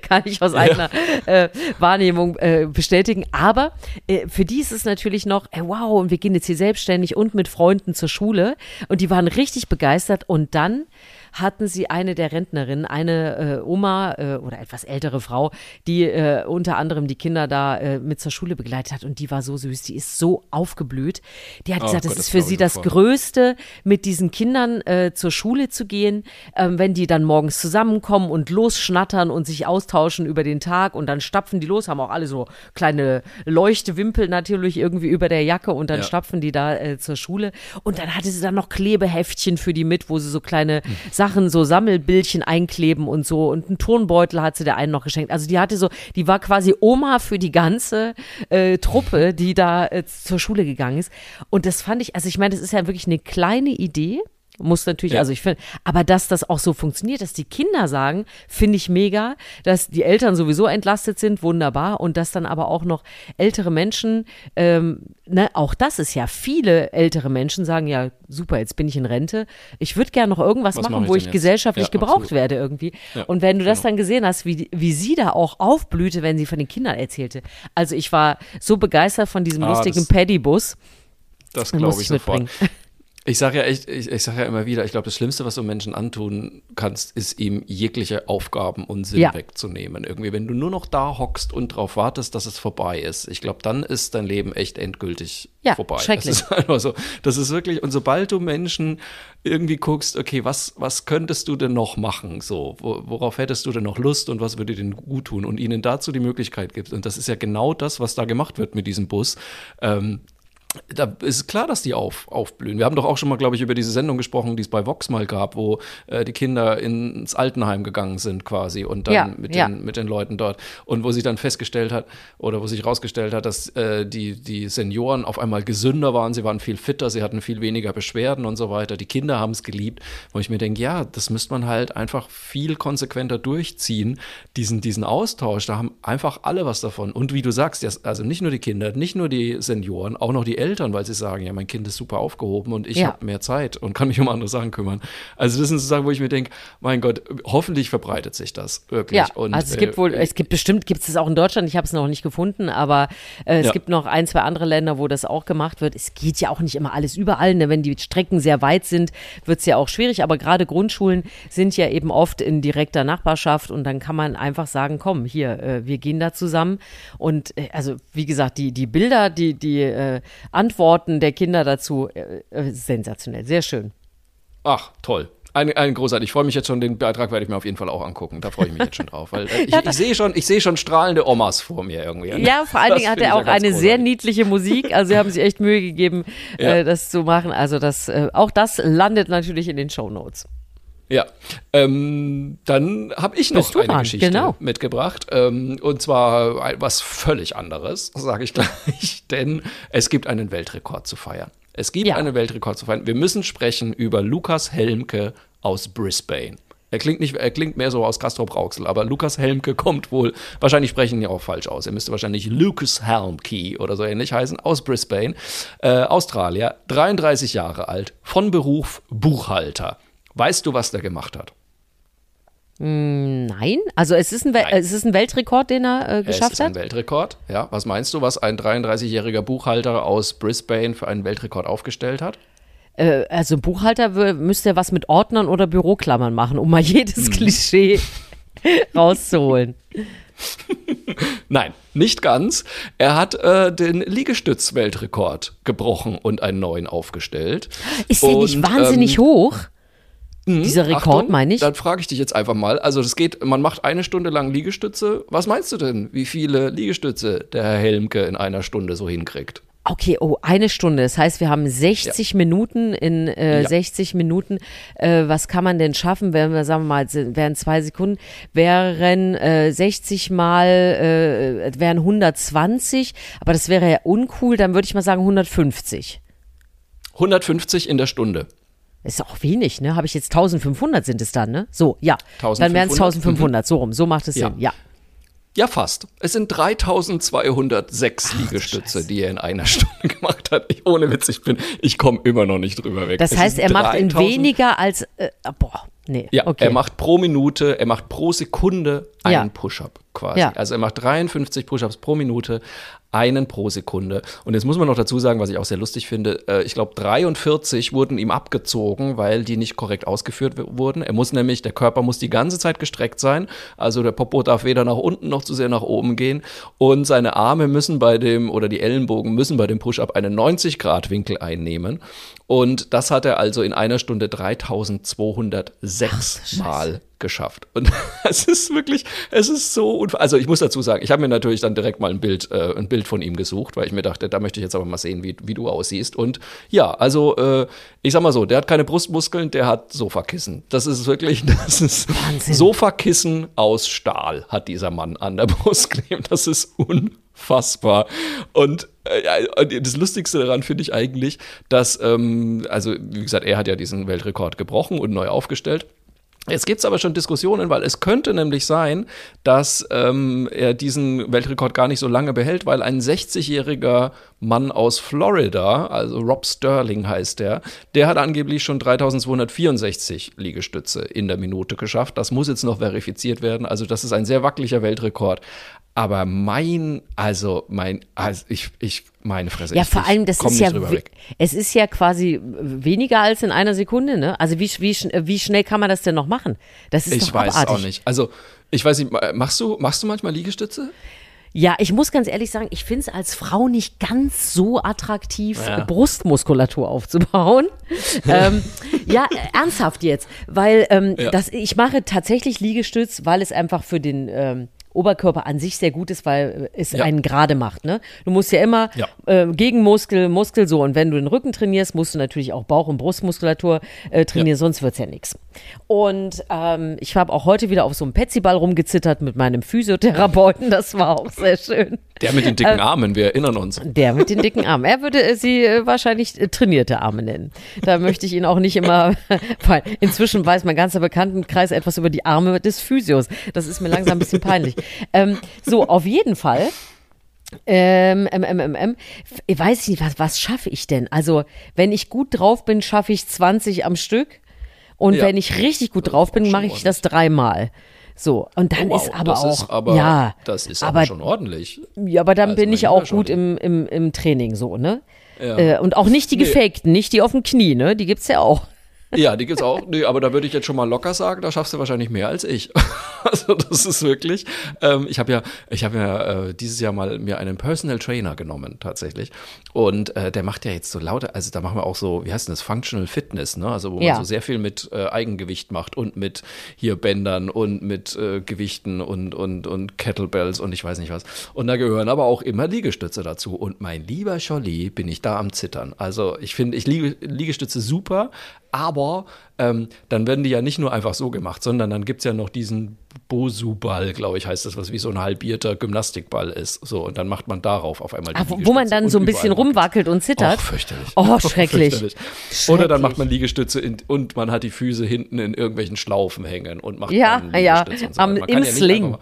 Kann ich aus eigener äh, Wahrnehmung äh, bestätigen. Aber äh, für die ist es natürlich noch, ey, wow, und wir gehen jetzt hier selbstständig und mit Freunden zur Schule. Und die waren richtig begeistert. Und dann hatten sie eine der Rentnerinnen, eine äh, Oma äh, oder etwas ältere Frau, die äh, unter anderem die Kinder da äh, mit zur Schule begleitet hat und die war so süß, die ist so aufgeblüht. Die hat Oh gesagt, Gott, es das ist für sie das sofort. Größte, mit diesen Kindern äh, zur Schule zu gehen, ähm, wenn die dann morgens zusammenkommen und losschnattern und sich austauschen über den Tag und dann stapfen die los, haben auch alle so kleine Leuchtewimpel natürlich irgendwie über der Jacke und dann Ja. stapfen die da äh, zur Schule und dann hatte sie dann noch Klebeheftchen für die mit, wo sie so kleine Hm. Sachen, so Sammelbildchen einkleben und so und einen Turnbeutel hat sie der einen noch geschenkt. Also die hatte so, die war quasi Oma für die ganze äh, Truppe, die da äh, zur Schule gegangen ist. Und das fand ich, also ich meine, das ist ja wirklich eine kleine Idee. Muss natürlich, Ja. also ich finde, aber dass das auch so funktioniert, dass die Kinder sagen, finde ich mega, dass die Eltern sowieso entlastet sind, wunderbar, und dass dann aber auch noch ältere Menschen, ähm, ne, auch das ist ja, viele ältere Menschen sagen, ja, super, jetzt bin ich in Rente, ich würde gerne noch irgendwas Was machen, mache ich wo ich jetzt? gesellschaftlich Ja, gebraucht absolut. werde irgendwie. Ja, und wenn du das genau. dann gesehen hast, wie, wie sie da auch aufblühte, wenn sie von den Kindern erzählte. Also ich war so begeistert von diesem Ah, lustigen Paddy-Bus. Das glaube muss ich ich sofort. Ich sage ja echt, ich, ich sage ja immer wieder, ich glaube, das Schlimmste, was du Menschen antun kannst, ist ihm jegliche Aufgaben und Sinn Ja. wegzunehmen. Irgendwie, wenn du nur noch da hockst und darauf wartest, dass es vorbei ist, ich glaube, dann ist dein Leben echt endgültig Ja, vorbei. schrecklich. Das ist einfach so. Das ist wirklich, und sobald du Menschen irgendwie guckst, okay, was, was könntest du denn noch machen? So, wo, worauf hättest du denn noch Lust und was würde dir denn gut tun? Und ihnen dazu die Möglichkeit gibst. Und das ist ja genau das, was da gemacht wird mit diesem Bus. Ähm, da ist klar, dass die auf, aufblühen. Wir haben doch auch schon mal, glaube ich, über diese Sendung gesprochen, die es bei Vox mal gab, wo äh, die Kinder ins Altenheim gegangen sind quasi und dann Ja, mit, ja. den, mit den Leuten dort. Und wo sich dann festgestellt hat, oder wo sich herausgestellt hat, dass äh, die, die Senioren auf einmal gesünder waren, sie waren viel fitter, sie hatten viel weniger Beschwerden und so weiter. Die Kinder haben es geliebt, wo ich mir denke, ja, das müsste man halt einfach viel konsequenter durchziehen, diesen, diesen Austausch. Da haben einfach alle was davon. Und wie du sagst, also nicht nur die Kinder, nicht nur die Senioren, auch noch die Eltern, weil sie sagen, ja, mein Kind ist super aufgehoben und ich Ja. habe mehr Zeit und kann mich um andere Sachen kümmern. Also das sind so Sachen, wo ich mir denke, mein Gott, hoffentlich verbreitet sich das wirklich. Ja, und, also es gibt äh, wohl, es gibt bestimmt, gibt es das auch in Deutschland, ich habe es noch nicht gefunden, aber äh, es Ja. gibt noch ein, zwei andere Länder, wo das auch gemacht wird. Es geht ja auch nicht immer alles überall, ne? wenn die Strecken sehr weit sind, wird es ja auch schwierig, aber gerade Grundschulen sind ja eben oft in direkter Nachbarschaft und dann kann man einfach sagen, komm, hier, äh, wir gehen da zusammen und äh, also wie gesagt, die, die Bilder, die, die äh, Antworten der Kinder dazu, äh, äh, sensationell, sehr schön. Ach, toll. Ein, ein großartig. Ich freue mich jetzt schon, den Beitrag werde ich mir auf jeden Fall auch angucken. Da freue ich mich jetzt schon drauf. Weil äh, ich, ich sehe schon, ich sehe schon strahlende Omas vor mir irgendwie. Ja, vor allen Dingen hat er auch ja eine sehr großartig. niedliche Musik. Also sie haben sich echt Mühe gegeben, Ja. äh, das zu machen. Also das, äh, auch das landet natürlich in den Shownotes. Ja, ähm, dann habe ich noch eine dran, Geschichte genau. mitgebracht. Ähm, und zwar ein- was völlig anderes, sage ich gleich. Denn es gibt einen Weltrekord zu feiern. Es gibt Ja. einen Weltrekord zu feiern. Wir müssen sprechen über Lukas Helmke aus Brisbane. Er klingt nicht, er klingt mehr so aus Castrop Rauxel, aber Lukas Helmke kommt wohl, wahrscheinlich sprechen ja auch falsch aus. Er müsste wahrscheinlich Lucas Helmke oder so ähnlich heißen, aus Brisbane, äh, Australier, 33 Jahre alt, von Beruf Buchhalter. Weißt du, was der gemacht hat? Nein, also es ist ein, Wel Nein. es ist ein Weltrekord, den er äh, Es geschafft ist ein hat. Weltrekord. Ja, was meinst du, was ein 33-jähriger Buchhalter aus Brisbane für einen Weltrekord aufgestellt hat? Äh, also Buchhalter müsste was mit Ordnern oder Büroklammern machen, um mal jedes Hm. Klischee rauszuholen. Nein, nicht ganz. Er hat äh, den Liegestütz-Weltrekord gebrochen und einen neuen aufgestellt. Ist der nicht Und, wahnsinnig ähm, hoch? Dieser Rekord, Achtung, meine ich. Dann frage ich dich jetzt einfach mal. Also, das geht, man macht eine Stunde lang Liegestütze. Was meinst du denn, wie viele Liegestütze der Herr Helmke in einer Stunde so hinkriegt? Okay, oh, eine Stunde. Das heißt, wir haben 60 Minuten in äh, Ja. 60 Minuten. Äh, was kann man denn schaffen, wenn wir, sagen wir mal, wären zwei Sekunden, wären äh, 60 mal, äh, wären 120, aber das wäre ja uncool, dann würde ich mal sagen 150. 150 in der Stunde. Ist auch wenig, ne? Habe ich jetzt 1500 sind es dann, ne? So, ja. Dann wären es 1500, 1500, so rum. So macht es Ja. Sinn, ja. Ja, fast. Es sind 3206 Liegestütze, die er in einer Stunde gemacht hat. Ich, ohne Witz, ich bin, ich komme immer noch nicht drüber weg. Das heißt, er macht in 3000 weniger als, äh, boah, nee, Ja, okay. er macht pro Minute, er macht pro Sekunde einen Ja. Push-up quasi. Ja. Also er macht 53 Push-ups pro Minute, einen pro Sekunde. Und jetzt muss man noch dazu sagen, was ich auch sehr lustig finde, äh, ich glaube 43 wurden ihm abgezogen, weil die nicht korrekt ausgeführt wurden. Er muss nämlich, der Körper muss die ganze Zeit gestreckt sein. Also der Popo darf weder nach unten noch zu sehr nach oben gehen. Und seine Arme müssen bei dem, oder die Ellenbogen müssen bei dem Push-up einen 90-Grad-Winkel einnehmen. Und das hat er also in einer Stunde 3206 Mal geschafft. Und es ist wirklich, es ist so Also ich muss dazu sagen, ich habe mir natürlich dann direkt mal ein Bild, äh, ein Bild von ihm gesucht, weil ich mir dachte, da möchte ich jetzt aber mal sehen, wie, wie du aussiehst. Und ja, also äh, ich sag mal so, der hat keine Brustmuskeln, der hat Sofakissen. Das ist wirklich, das ist Wahnsinn. Sofakissen aus Stahl hat dieser Mann an der Brust kleben. Das ist unfassbar. Und äh, und das Lustigste daran finde ich eigentlich, dass, ähm, also wie gesagt, er hat ja diesen Weltrekord gebrochen und neu aufgestellt. Jetzt gibt es aber schon Diskussionen, weil es könnte nämlich sein, dass ähm, er diesen Weltrekord gar nicht so lange behält, weil ein 60-jähriger Mann aus Florida, also Rob Sterling heißt der, der hat angeblich schon 3264 Liegestütze in der Minute geschafft. Das muss jetzt noch verifiziert werden. Also das ist ein sehr wackeliger Weltrekord. Aber mein, also mein, also ich, ich, meine Fresse. Ja, ich, vor allem, das ist ja, es ist ja quasi weniger als in einer Sekunde, ne? Also wie, wie, wie schnell kann man das denn noch machen? Das ist Ich doch weiß abartig. auch nicht. Also, ich weiß nicht, machst du, machst du manchmal Liegestütze? Ja, ich muss ganz ehrlich sagen, ich finde es als Frau nicht ganz so attraktiv, Ja. Brustmuskulatur aufzubauen. ähm, ja, ernsthaft jetzt, weil ähm, Ja. das, ich mache tatsächlich Liegestütz, weil es einfach für den ähm, Oberkörper an sich sehr gut ist, weil äh, es Ja. einen gerade macht. Ne? Du musst ja immer Ja. äh, Gegenmuskel, Muskel so. Und wenn du den Rücken trainierst, musst du natürlich auch Bauch- und Brustmuskulatur äh, trainieren, sonst wird's ja nichts. Und ähm, ich habe auch heute wieder auf so einem Petsyball rumgezittert mit meinem Physiotherapeuten. Das war auch sehr schön. Der mit den dicken Armen, wir erinnern uns. Der mit den dicken Armen. Er würde äh, sie äh, wahrscheinlich äh, trainierte Arme nennen. Da möchte ich ihn auch nicht immer, weil inzwischen weiß mein ganzer Bekanntenkreis etwas über die Arme des Physios. Das ist mir langsam ein bisschen peinlich. Ähm, so, auf jeden Fall. Ähm, ähm, ähm, ähm, ähm, ich weiß nicht, was, was schaffe ich denn? Also, wenn ich gut drauf bin, schaffe ich 20 am Stück. Und Ja. wenn ich richtig gut drauf bin, mache ich das dreimal. So, und dann Oh, wow, ist aber das auch, ist aber, ja, das ist aber, aber schon ordentlich. ja, aber dann Also bin ich auch gut im, im, im Training so, ne? Ja. Äh, und auch nicht die Nee. gefakten, nicht die auf dem Knie, ne? Die gibt's ja auch. Ja, die gibt's auch. Nee, aber da würde ich jetzt schon mal locker sagen, da schaffst du wahrscheinlich mehr als ich. Also das ist wirklich. Ähm, ich habe ja, ich habe ja äh, dieses Jahr mal mir einen Personal Trainer genommen tatsächlich. Und äh, der macht ja jetzt so laute, also da machen wir auch so, wie heißt denn das, Functional Fitness, ne? Also wo Ja. man so sehr viel mit äh, Eigengewicht macht und mit hier Bändern und mit äh, Gewichten und und und Kettlebells und ich weiß nicht was. Und da gehören aber auch immer Liegestütze dazu. Und mein lieber Scholli, bin ich da am Zittern. Also ich finde, ich liege Liegestütze super, aber ähm, dann werden die ja nicht nur einfach so gemacht, sondern dann gibt's ja noch diesen Bosu-Ball, glaube ich, heißt das, was wie so ein halbierter Gymnastikball ist. So, und dann macht man darauf auf einmal die Ah, wo, man dann so ein bisschen rumwackelt und zittert. Och, fürchterlich. Oh, schrecklich. Fürchterlich. Oder dann Schrecklich. macht man Liegestütze in, und man hat die Füße hinten in irgendwelchen Schlaufen hängen und macht Ja, dann ja, Liegestütze und so. am- im ja Sling. einfach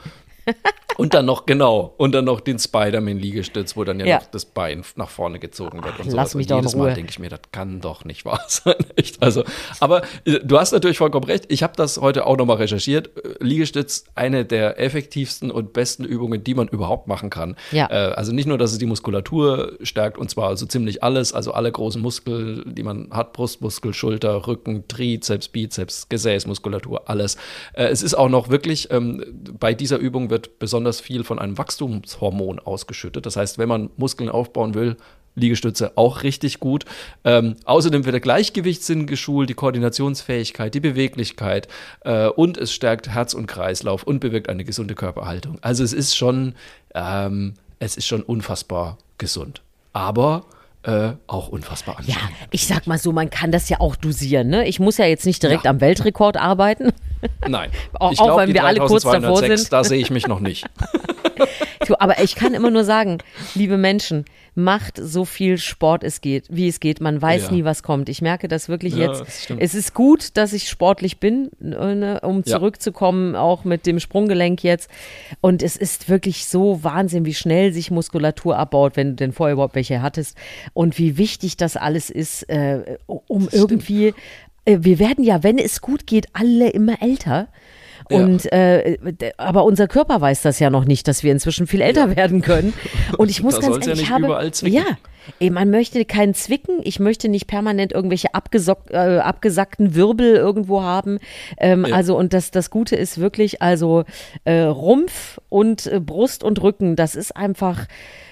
Und dann noch, genau, und dann noch den Spider-Man-Liegestütz, wo dann ja, Ja. noch das Bein nach vorne gezogen wird und lass sowas. mich und doch jedes. Mal denke ich mir, das kann doch nicht wahr sein. Echt. Also, aber äh, du hast natürlich vollkommen recht. Ich habe das heute auch nochmal recherchiert. Äh, Liegestütz, eine der effektivsten und besten Übungen, die man überhaupt machen kann. Ja. Äh, also nicht nur, dass es die Muskulatur stärkt, und zwar so ziemlich alles, also alle großen Muskel, die man hat, Brustmuskel, Schulter, Rücken, Trizeps, Bizeps, Gesäßmuskulatur, alles. Es ist auch noch wirklich, ähm, bei dieser Übung wird besonders viel von einem Wachstumshormon ausgeschüttet. Das heißt, wenn man Muskeln aufbauen will, Liegestütze auch richtig gut. Ähm, außerdem wird der Gleichgewichtssinn geschult, die Koordinationsfähigkeit, die Beweglichkeit äh, und es stärkt Herz und Kreislauf und bewirkt eine gesunde Körperhaltung. Also es ist schon, ähm, es ist schon unfassbar gesund, aber äh, auch unfassbar Ja, anstrengend. ich sag mal so, man kann das ja auch dosieren, ne? Ich muss ja jetzt nicht direkt Ja. am Weltrekord arbeiten. Nein, Auch- ich auch glaub, wenn wir alle kurz davor 3206, sind. Da sehe ich mich noch nicht. Du, aber ich kann immer nur sagen, liebe Menschen, macht so viel Sport es geht, wie es geht. Man weiß Ja. nie, was kommt. Ich merke das wirklich Ja, das jetzt. stimmt. Es ist gut, dass ich sportlich bin, ne, um Ja. zurückzukommen, auch mit dem Sprunggelenk jetzt. Und es ist wirklich so Wahnsinn, wie schnell sich Muskulatur abbaut, wenn du denn vorher überhaupt welche hattest. Und wie wichtig das alles ist, äh, um irgendwie, wir werden ja, wenn es gut geht, alle immer älter. Ja. Und äh, d- aber unser Körper weiß das ja noch nicht, dass wir inzwischen viel älter werden können. Und ich muss Da ganz soll's ja ehrlich, nicht ich habe, überall zwicken. ja, ey, man möchte keinen Zwicken. Ich möchte nicht permanent irgendwelche abgesock, äh, abgesackten Wirbel irgendwo haben. Ähm, Ja. Also und das das Gute ist wirklich also äh, Rumpf und äh, Brust und Rücken. Das ist einfach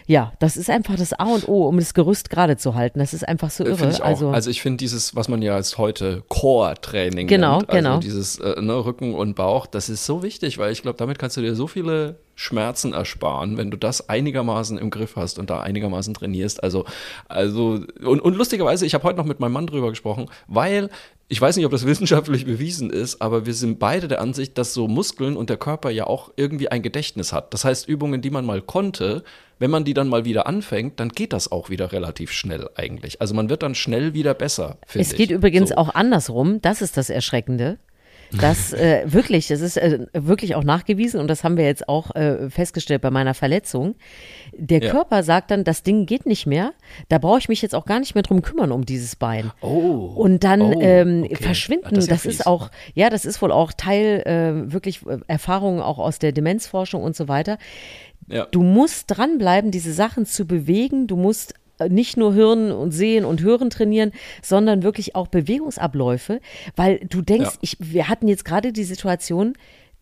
ja, das ist einfach das A und O, um das Gerüst gerade zu halten. Das ist einfach so Äh, irre. Ich. Also, Also, ich finde dieses, was man ja als heute Core-Training Genau, nennt, also genau. dieses äh, ne, Rücken und Bauch, das ist so wichtig, weil ich glaube, damit kannst du dir so viele Schmerzen ersparen, wenn du das einigermaßen im Griff hast und da einigermaßen trainierst. Also, also und, und lustigerweise, ich habe heute noch mit meinem Mann drüber gesprochen, weil ich weiß nicht, ob das wissenschaftlich bewiesen ist, aber wir sind beide der Ansicht, dass so Muskeln und der Körper ja auch irgendwie ein Gedächtnis hat. Das heißt, Übungen, die man mal konnte, wenn man die dann mal wieder anfängt, dann geht das auch wieder relativ schnell eigentlich. Also man wird dann schnell wieder besser, es ich. geht übrigens so. auch andersrum. Das ist das Erschreckende. Dass äh, wirklich, das ist äh, wirklich auch nachgewiesen und das haben wir jetzt auch äh, festgestellt bei meiner Verletzung. Der Ja. Körper sagt dann, das Ding geht nicht mehr, da brauche ich mich jetzt auch gar nicht mehr drum kümmern um dieses Bein. Oh. Und dann Oh, ähm, okay. verschwinden, Ach, das das, ist auch, ja, das ist wohl auch Teil äh, wirklich äh, Erfahrungen auch aus der Demenzforschung und so weiter. Ja. Du musst dranbleiben, diese Sachen zu bewegen. Du musst nicht nur Hirn und Sehen und Hören trainieren, sondern wirklich auch Bewegungsabläufe, weil du denkst, Ja. ich, wir hatten jetzt gerade die Situation,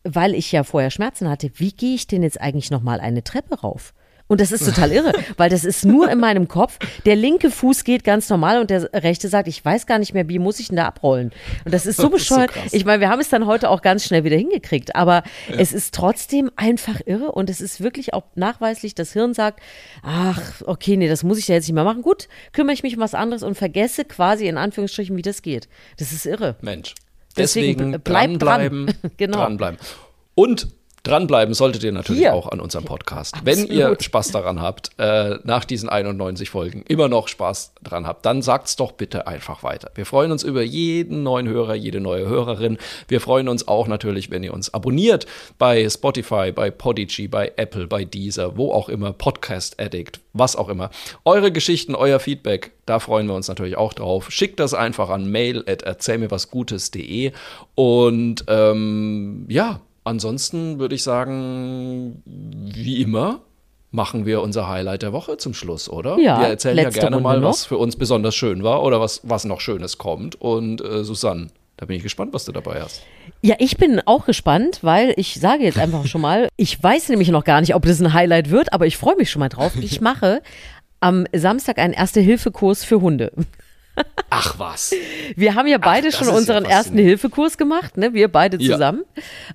weil ich ja vorher Schmerzen hatte, wie gehe ich denn jetzt eigentlich nochmal eine Treppe rauf? Und das ist total irre, weil das ist nur in meinem Kopf. Der linke Fuß geht ganz normal und der rechte sagt, ich weiß gar nicht mehr, wie muss ich denn da abrollen? Und das ist so Das ist so bescheuert. ich meine, wir haben es dann heute auch ganz schnell wieder hingekriegt, aber es ist trotzdem einfach irre und es ist wirklich auch nachweislich, das Hirn sagt, ach, okay, nee, das muss ich ja jetzt nicht mehr machen. Gut, kümmere ich mich um was anderes und vergesse quasi in Anführungsstrichen, wie das geht. Das ist irre. Mensch. Deswegen Deswegen, ble- bleib dranbleiben. dran. Genau. Dranbleiben. Und dranbleiben solltet ihr natürlich Hier. auch an unserem Podcast. Wenn ihr Absolut. Spaß daran habt, äh, nach diesen 91 Folgen immer noch Spaß dran habt, dann sagt's doch bitte einfach weiter. Wir freuen uns über jeden neuen Hörer, jede neue Hörerin. Wir freuen uns auch natürlich, wenn ihr uns abonniert bei Spotify, bei Podigy, bei Apple, bei Deezer, wo auch immer, Podcast Addict, was auch immer. Eure Geschichten, euer Feedback, da freuen wir uns natürlich auch drauf. Schickt das einfach an mail at erzählmirwasgutes.de und ähm, ja, ansonsten würde ich sagen, wie immer, machen wir unser Highlight der Woche zum Schluss, oder? Ja, wir erzählen ja gerne Runde mal, noch. was für uns besonders schön war oder was, was noch Schönes kommt. Und äh, Susanne, da bin ich gespannt, was du dabei hast. Ja, ich bin auch gespannt, weil ich sage jetzt einfach schon mal, ich weiß nämlich noch gar nicht, ob das ein Highlight wird, aber ich freue mich schon mal drauf. Ich mache am Samstag einen Erste-Hilfe-Kurs für Hunde. Ach was. Wir haben ja beide das schon ist ja unseren faszinierend. Ersten-Hilfe-Kurs gemacht, ne? wir beide Ja. zusammen,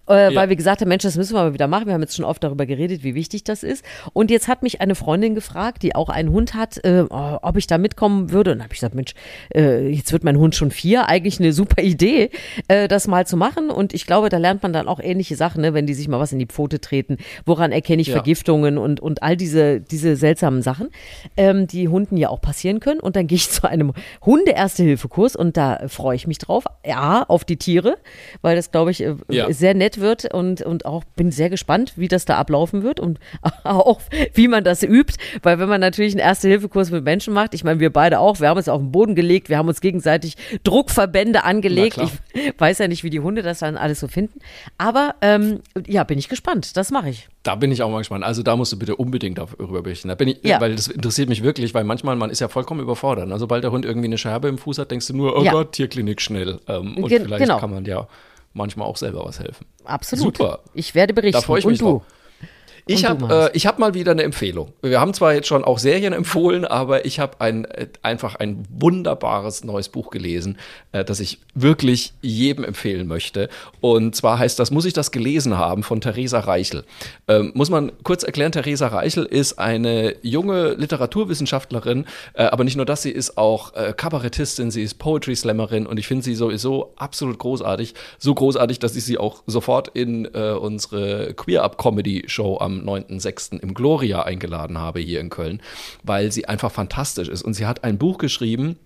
äh, Ja. weil wir gesagt haben, Mensch, das müssen wir mal wieder machen. Wir haben jetzt schon oft darüber geredet, wie wichtig das ist. Und jetzt hat mich eine Freundin gefragt, die auch einen Hund hat, äh, ob ich da mitkommen würde. Und dann habe ich gesagt, Mensch, äh, jetzt wird mein Hund schon vier, eigentlich eine super Idee, äh, das mal zu machen. Und ich glaube, da lernt man dann auch ähnliche Sachen, ne? wenn die sich mal was in die Pfote treten. Woran erkenne ich Ja. Vergiftungen und, und all diese, diese seltsamen Sachen, ähm, die Hunden ja auch passieren können. Und dann gehe ich zu einem Hunde-Erste-Hilfe-Kurs und da freue ich mich drauf. Ja, auf die Tiere, weil das, glaube ich, äh, Ja. sehr nett wird und, und auch bin sehr gespannt, wie das da ablaufen wird und auch, wie man das übt. Weil wenn man natürlich einen Erste-Hilfe-Kurs mit Menschen macht, ich meine, wir beide auch, wir haben uns auf den Boden gelegt, wir haben uns gegenseitig Druckverbände angelegt. Ich weiß ja nicht, wie die Hunde das dann alles so finden. Aber ähm, ja, bin ich gespannt. Das mache ich. Da bin ich auch mal gespannt. Also da musst du bitte unbedingt darüber berichten. Da bin ich, Ja. weil das interessiert mich wirklich, weil manchmal man ist ja vollkommen überfordert. Also sobald der Hund irgendwie eine Scherbe im Fuß hat, denkst du nur, oh Ja. Gott, Tierklinik schnell. Ähm, und Gen- vielleicht genau. kann man ja manchmal auch selber was helfen. Absolut. Super. Ich werde berichten. Da freue ich und mich du? drauf. Ich habe äh, ich hab mal wieder eine Empfehlung. Wir haben zwar jetzt schon auch Serien empfohlen, aber ich habe ein, äh, einfach ein wunderbares neues Buch gelesen, äh, das ich wirklich jedem empfehlen möchte. Und zwar heißt das, muss ich das gelesen haben, von Theresa Reichel. Ähm, muss man kurz erklären, Theresa Reichel ist eine junge Literaturwissenschaftlerin, äh, aber nicht nur das, sie ist auch äh, Kabarettistin, sie ist Poetry Slammerin und ich finde sie sowieso absolut großartig. So großartig, dass ich sie auch sofort in äh, unsere Queer Up Comedy Show am 9.6. im Gloria eingeladen habe hier in Köln, weil sie einfach fantastisch ist. Und sie hat ein Buch geschrieben,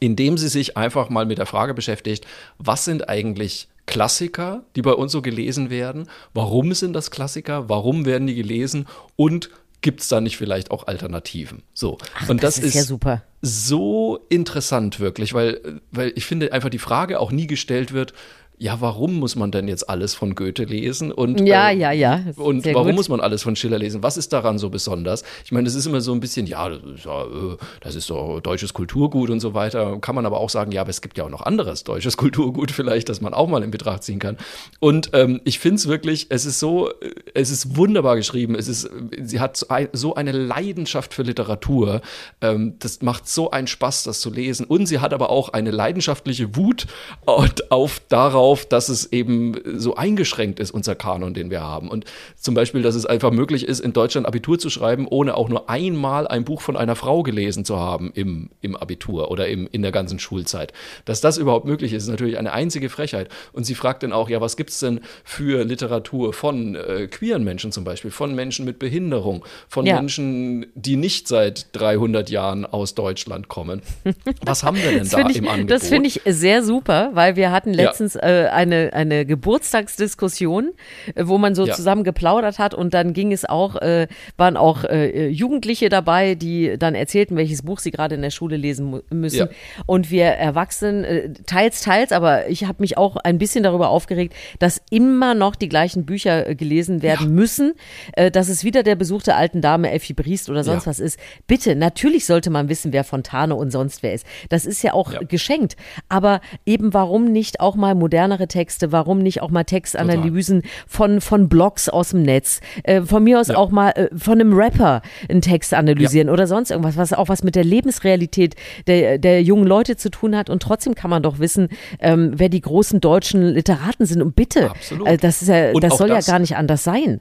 in dem sie sich einfach mal mit der Frage beschäftigt, was sind eigentlich Klassiker, die bei uns so gelesen werden? Warum sind das Klassiker? Warum werden die gelesen? Und gibt es da nicht vielleicht auch Alternativen? So. und das ist ja super. so interessant wirklich, weil, weil ich finde einfach die Frage auch nie gestellt wird, ja, warum muss man denn jetzt alles von Goethe lesen? Und, Ja, äh, ja, ja. Und Sehr warum gut. muss man alles von Schiller lesen? Was ist daran so besonders? Ich meine, das ist immer so ein bisschen, ja, das ist, ja, äh, das ist so deutsches Kulturgut und so weiter. Kann man aber auch sagen, ja, aber es gibt ja auch noch anderes deutsches Kulturgut vielleicht, das man auch mal in Betracht ziehen kann. Und ähm, ich finde es wirklich, es ist so, äh, es ist wunderbar geschrieben. Es ist, sie hat so ein- so eine Leidenschaft für Literatur. Ähm, das macht so einen Spaß, das zu lesen. Und sie hat aber auch eine leidenschaftliche Wut auf darauf, dass es eben so eingeschränkt ist, unser Kanon, den wir haben. Und zum Beispiel, dass es einfach möglich ist, in Deutschland Abitur zu schreiben, ohne auch nur einmal ein Buch von einer Frau gelesen zu haben im, im Abitur oder im, in der ganzen Schulzeit. Dass das überhaupt möglich ist, ist natürlich eine einzige Frechheit. Und sie fragt dann auch, ja, was gibt's denn für Literatur von äh, queeren Menschen zum Beispiel, von Menschen mit Behinderung, von Ja. Menschen, die nicht seit 300 Jahren aus Deutschland kommen? Was haben wir denn da ich, im Angebot? das finde ich sehr super, weil wir hatten Ja. letztens äh, äh, eine, eine Geburtstagsdiskussion, äh, wo man so Ja. zusammen geplaudert hat und dann ging es auch, äh, waren auch äh, Jugendliche dabei, die dann erzählten, welches Buch sie gerade in der Schule lesen müssen. Ja. Und wir Erwachsenen, äh, teils, teils, aber ich habe mich auch ein bisschen darüber aufgeregt, dass immer noch die gleichen Bücher äh, gelesen werden müssen, äh, dass es wieder der Besuch der alten Dame Effi Briest oder sonst Ja. was ist. Bitte, natürlich sollte man wissen, wer Fontane und sonst wer ist. Das ist ja auch Ja. geschenkt. Aber eben warum nicht auch mal modernere Texte, warum nicht auch mal Textanalysen von, von Blogs aus dem Netz, äh, von mir aus Ja. auch mal äh, von einem Rapper einen Text analysieren oder sonst irgendwas, was auch was mit der Lebensrealität der, der jungen Leute zu tun hat. Und trotzdem kann man doch wissen, ähm, wer die großen deutschen Literaten sind. Und bitte, äh, das, ist ja, Und das soll das- ja gar nicht anders sein.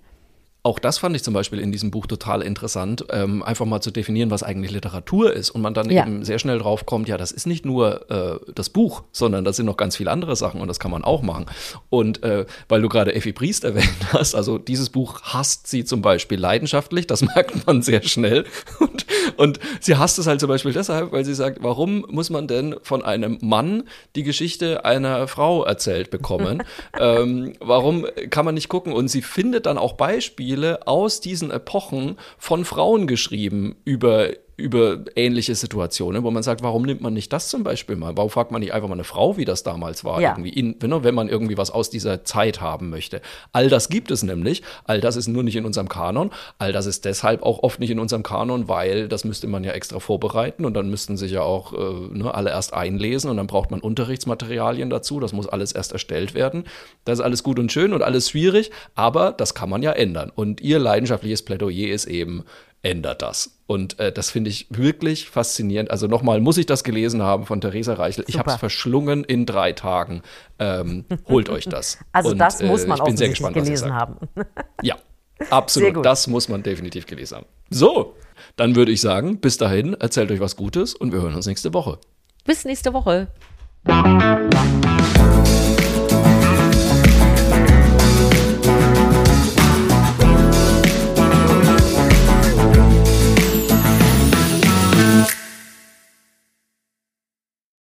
Auch das fand ich zum Beispiel in diesem Buch total interessant, ähm, einfach mal zu definieren, was eigentlich Literatur ist. Und man dann Ja. eben sehr schnell drauf kommt, ja, das ist nicht nur äh, das Buch, sondern das sind noch ganz viele andere Sachen und das kann man auch machen. Und äh, weil du gerade Effi Briest erwähnt hast, also dieses Buch hasst sie zum Beispiel leidenschaftlich, das merkt man sehr schnell. Und, und sie hasst es halt zum Beispiel deshalb, weil sie sagt, warum muss man denn von einem Mann die Geschichte einer Frau erzählt bekommen? ähm, warum kann man nicht gucken? Und sie findet dann auch Beispiele aus diesen Epochen von Frauen geschrieben über über ähnliche Situationen, wo man sagt, warum nimmt man nicht das zum Beispiel mal? Warum fragt man nicht einfach mal eine Frau, wie das damals war, Ja. irgendwie, in, wenn wenn man irgendwie was aus dieser Zeit haben möchte? All das gibt es nämlich. All das ist nur nicht in unserem Kanon. All das ist deshalb auch oft nicht in unserem Kanon, weil das müsste man ja extra vorbereiten und dann müssten sich ja auch äh, ne, alle erst einlesen und dann braucht man Unterrichtsmaterialien dazu. Das muss alles erst erstellt werden. Das ist alles gut und schön und alles schwierig, aber das kann man ja ändern. Und ihr leidenschaftliches Plädoyer ist eben, ändert das. Und äh, das finde ich wirklich faszinierend. Also nochmal, muss ich das gelesen haben von Theresa Reichel. Ich habe es Super. verschlungen in drei Tagen. Ähm, holt euch das. Also Und, das muss äh, man ich bin sehr offensichtlich gespannt, gelesen haben. Ja, absolut. Das muss man definitiv gelesen haben. So, dann würde ich sagen, bis dahin, erzählt euch was Gutes und wir hören uns nächste Woche. Bis nächste Woche.